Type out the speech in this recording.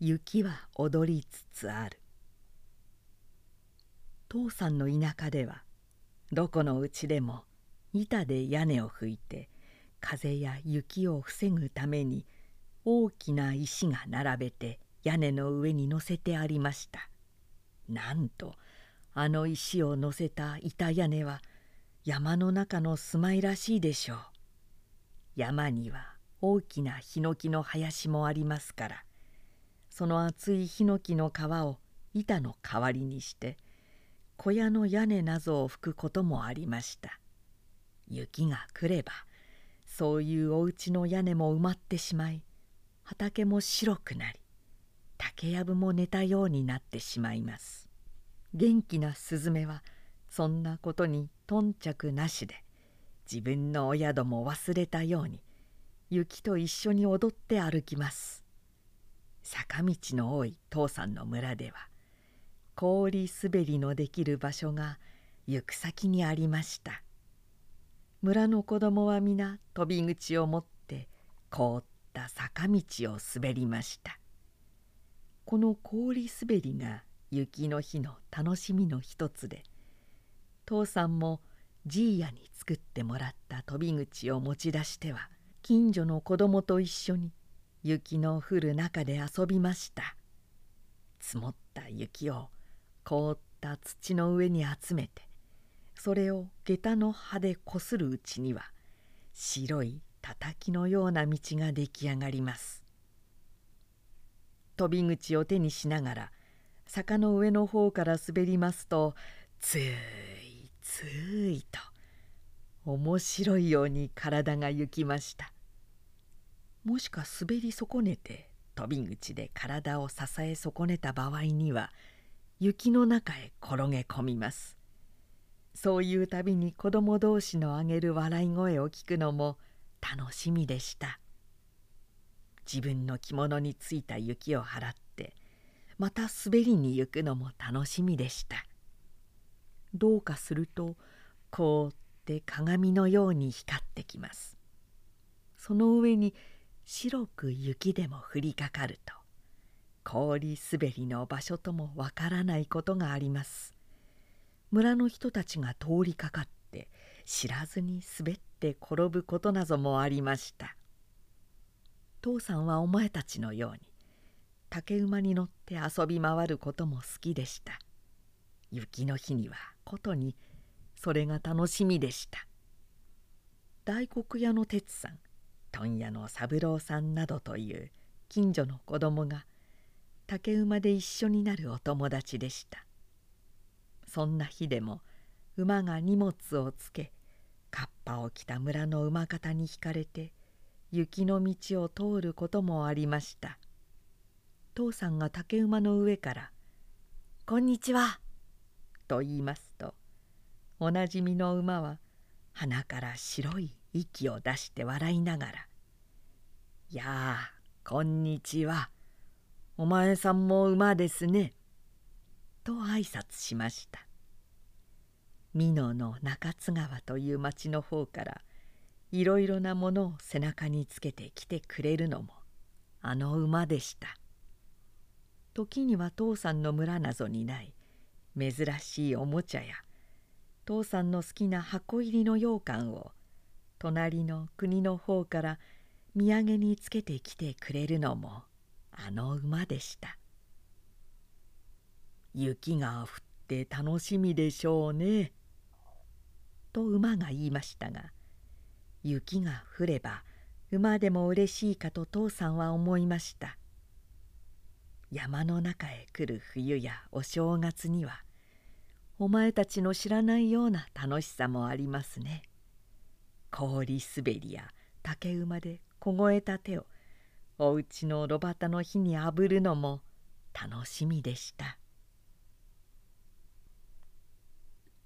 雪は踊りつつある。父さんの田舎ではどこのうちでも板で屋根を拭いて風や雪を防ぐために大きな石が並べて屋根の上に乗せてありました。なんとあの石を乗せた板屋根は山の中の住まいらしいでしょう。山には大きなヒノキの林もありますからその厚いヒノキの皮を板の代わりにして小屋の屋根などを拭くこともありました。雪が来ればそういうお家の屋根も埋まってしまい畑も白くなり竹やぶも寝たようになってしまいます。元気なスズメはそんなことに頓着なしで自分のお宿も忘れたように雪と一緒に踊って歩きます。坂道の多い父さんの村では氷滑りのできる場所が行く先にありました。村の子供は皆飛び口を持って凍った坂道を滑りました。この氷滑りが雪の日の楽しみの一つで父さんもじいやに作ってもらった飛び口を持ち出しては近所の子供と一緒に雪の降る中で遊びました。積もった雪を凍った土の上に集めてそれを下駄の葉でこするうちには白いたたきのような道が出来上がります。飛び口を手にしながら坂の上の方から滑りますとついついと面白いように体が行きました。もしか滑り損ねて飛び口で体を支え損ねた場合には雪の中へ転げ込みます。そういうたびに子供同士のあげる笑い声を聞くのも楽しみでした。自分の着物についた雪を払ってまた滑りに行くのも楽しみでした。どうかすると凍って鏡のように光ってきます。その上に白く雪でも降りかかると氷滑りの場所ともわからないことがあります。村の人たちが通りかかって知らずに滑って転ぶことなどもありました。父さんはお前たちのように竹馬に乗って遊び回ることも好きでした。雪の日にはことにそれが楽しみでした。大黒屋の哲さん問屋の三郎さんなどという近所の子供が竹馬で一緒になるお友達でした。そんな日でも馬が荷物をつけカッパを着た村の馬方に引かれて雪の道を通ることもありました。父さんが竹馬の上から「こんにちは」と言いますとおなじみの馬は鼻から白い息を出して笑いながら「やあこんにちは。お前さんも馬ですね」と挨拶しました。美濃の中津川という町の方からいろいろなものを背中につけてきてくれるのもあの馬でした。時には父さんの村などにない珍しいおもちゃや父さんの好きな箱入りの羊羹を隣の国の方から土産につけてきてくれるのもあの馬でした雪が降って楽しみでしょうねと馬が言いましたが雪が降れば馬でも嬉しいかと父さんは思いました山の中へ来る冬やお正月にはお前たちの知らないような楽しさもありますね。氷滑りや竹馬で凍えた手をおうちの炉端の火にあぶるのも楽しみでした。